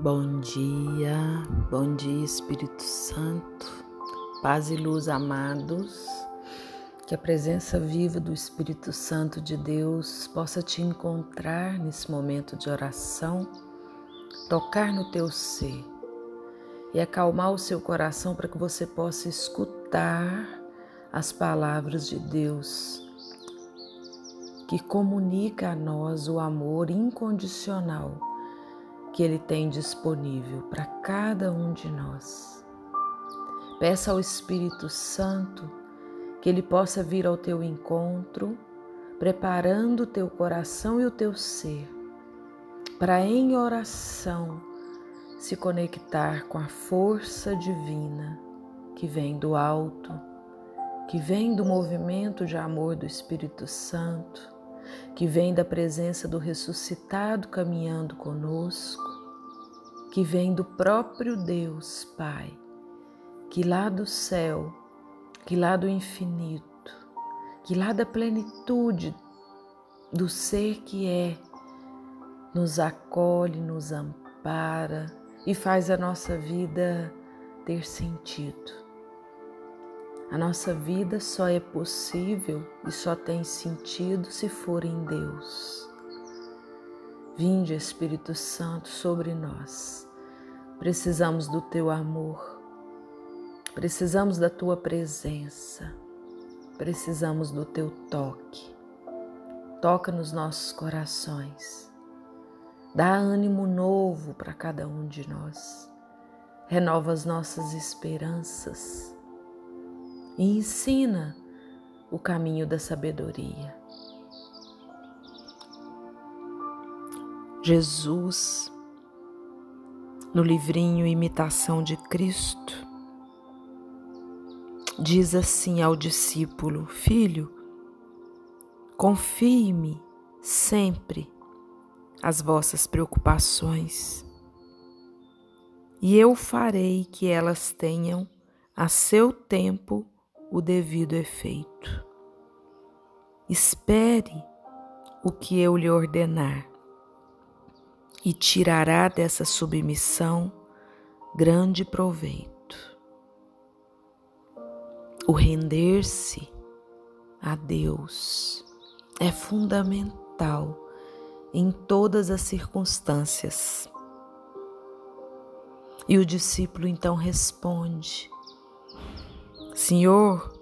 Bom dia, bom dia Espírito Santo, paz e luz amados, que a presença viva do Espírito Santo de Deus possa te encontrar nesse momento de oração, tocar no teu ser e acalmar o seu coração para que você possa escutar as palavras de Deus que comunica a nós o amor incondicional que Ele tem disponível para cada um de nós. Peça ao Espírito Santo que Ele possa vir ao teu encontro, preparando o teu coração e o teu ser, para em oração se conectar com a força divina que vem do alto, que vem do movimento de amor do Espírito Santo que vem da presença do ressuscitado caminhando conosco, que vem do próprio Deus Pai, que lá do céu, que lá do infinito, que lá da plenitude do ser que é, nos acolhe, nos ampara e faz a nossa vida ter sentido. A nossa vida só é possível e só tem sentido se for em Deus. Vinde, Espírito Santo, sobre nós. Precisamos do teu amor, precisamos da tua presença, precisamos do teu toque. Toca nos nossos corações, dá ânimo novo para cada um de nós, renova as nossas esperanças. E ensina o caminho da sabedoria. Jesus, no livrinho Imitação de Cristo, diz assim ao discípulo: Filho, confie-me sempre as vossas preocupações, e eu farei que elas tenham a seu tempo o devido efeito. Espere o que eu lhe ordenar e tirará dessa submissão grande proveito. O render-se a Deus é fundamental em todas as circunstâncias. E o discípulo então responde: Senhor,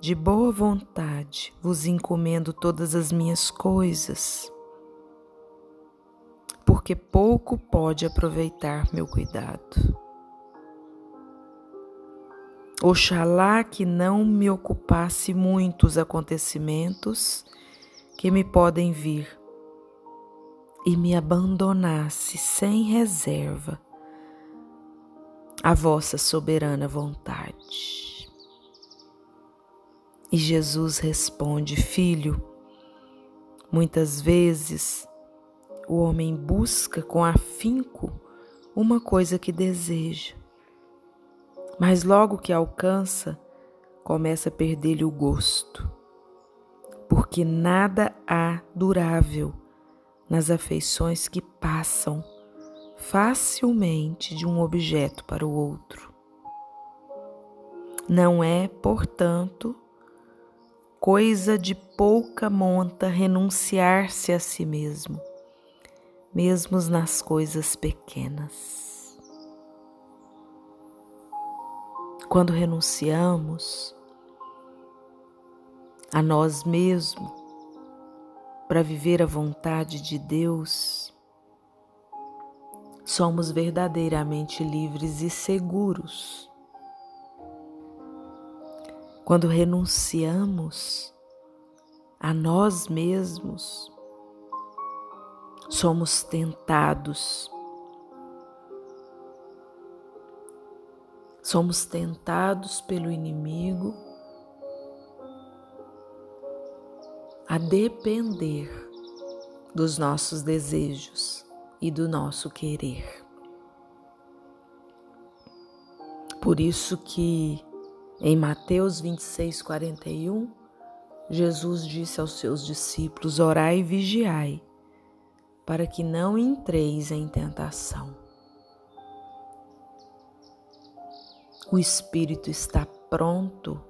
de boa vontade vos encomendo todas as minhas coisas, porque pouco pode aproveitar meu cuidado. Oxalá que não me ocupasse muito os acontecimentos que me podem vir e me abandonasse sem reserva a vossa soberana vontade. E Jesus responde: Filho, muitas vezes o homem busca com afinco uma coisa que deseja, mas logo que alcança, começa a perder-lhe o gosto, porque nada há durável nas afeições que passam facilmente de um objeto para o outro. Não é, portanto, coisa de pouca monta renunciar-se a si mesmo, mesmo nas coisas pequenas. Quando renunciamos a nós mesmos para viver a vontade de Deus, somos verdadeiramente livres e seguros quando renunciamos a nós mesmos, somos tentados. Somos tentados pelo inimigo a depender dos nossos desejos e do nosso querer. Por isso que em Mateus 26, 41, Jesus disse aos seus discípulos: Orai e vigiai, para que não entreis em tentação. O espírito está pronto,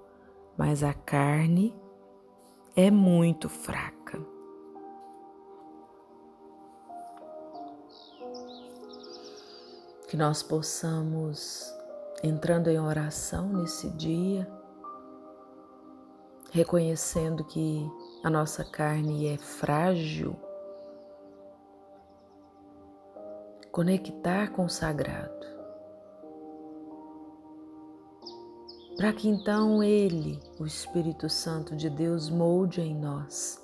mas a carne é muito fraca. Que nós possamos, entrando em oração nesse dia, reconhecendo que a nossa carne é frágil, conectar com o sagrado. Para que então Ele, o Espírito Santo de Deus, molde em nós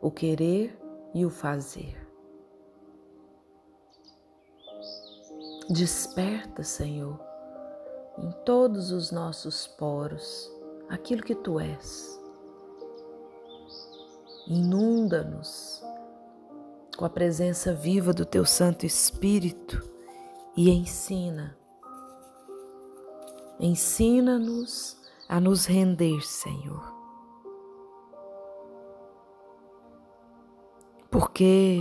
o querer e o fazer. Desperta, Senhor, em todos os nossos poros aquilo que Tu és. Inunda-nos com a presença viva do Teu Santo Espírito e ensina. Ensina-nos a nos render, Senhor. Porque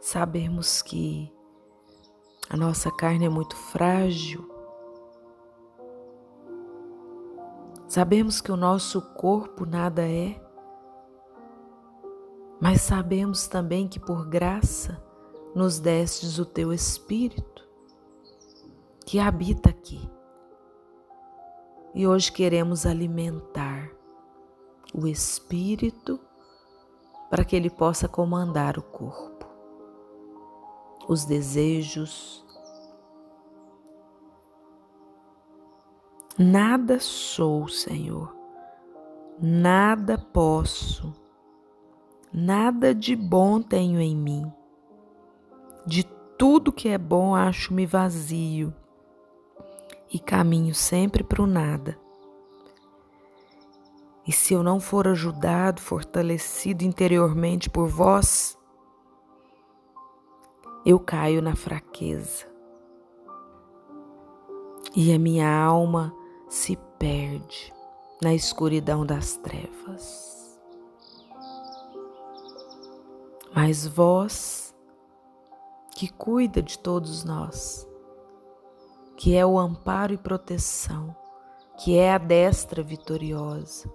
sabemos que a nossa carne é muito frágil. Sabemos que o nosso corpo nada é mas sabemos também que por graça nos destes o teu Espírito, que habita aqui. E hoje queremos alimentar o Espírito para que ele possa comandar o corpo, os desejos. Nada sou, Senhor, nada posso Nada de bom tenho em mim. De tudo que é bom acho-me vazio e caminho sempre para o nada. E se eu não for ajudado, fortalecido interiormente por vós, eu caio na fraqueza e a minha alma se perde na escuridão das trevas. Mas vós, que cuida de todos nós, que é o amparo e proteção, que é a destra vitoriosa,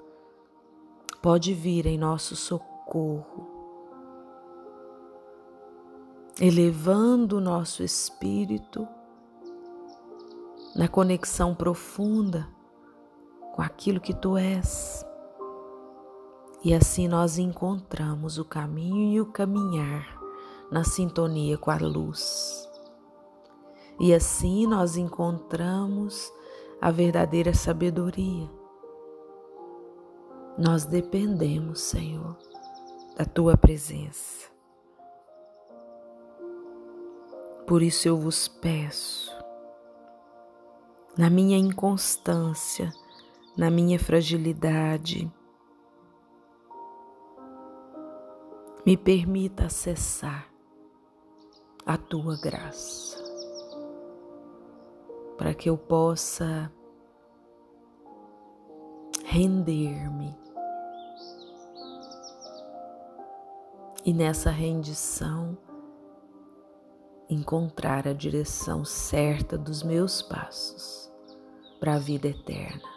pode vir em nosso socorro, elevando o nosso espírito na conexão profunda com aquilo que tu és. E assim nós encontramos o caminho e o caminhar na sintonia com a luz. E assim nós encontramos a verdadeira sabedoria. Nós dependemos, Senhor, da tua presença. Por isso eu vos peço, na minha inconstância, na minha fragilidade, me permita acessar a tua graça, para que eu possa render-me e nessa rendição encontrar a direção certa dos meus passos para a vida eterna.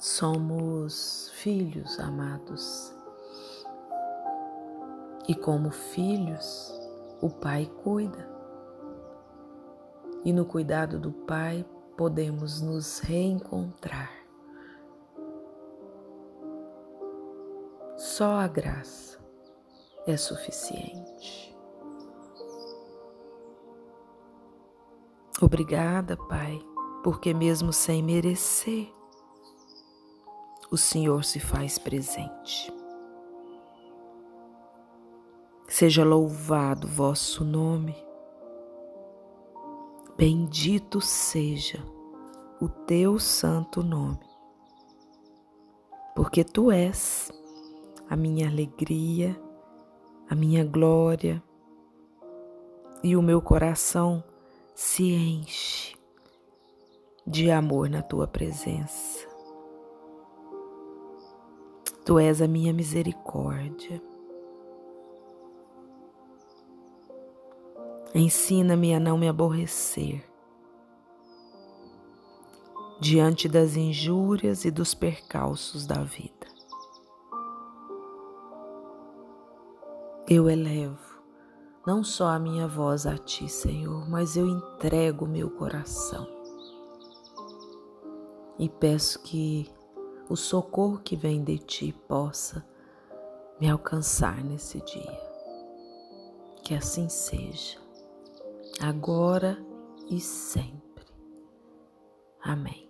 Somos filhos amados. E como filhos, o Pai cuida. E no cuidado do Pai podemos nos reencontrar. Só a graça é suficiente. Obrigada, Pai, porque mesmo sem merecer, o Senhor se faz presente. Seja louvado vosso nome, bendito seja o teu santo nome, porque tu és a minha alegria, a minha glória, e o meu coração se enche de amor na tua presença. Tu és a minha misericórdia. Ensina-me a não me aborrecer diante das injúrias e dos percalços da vida. Eu elevo não só a minha voz a Ti, Senhor, mas eu entrego o meu coração e peço que o socorro que vem de Ti possa me alcançar nesse dia. Que assim seja, agora e sempre. Amém.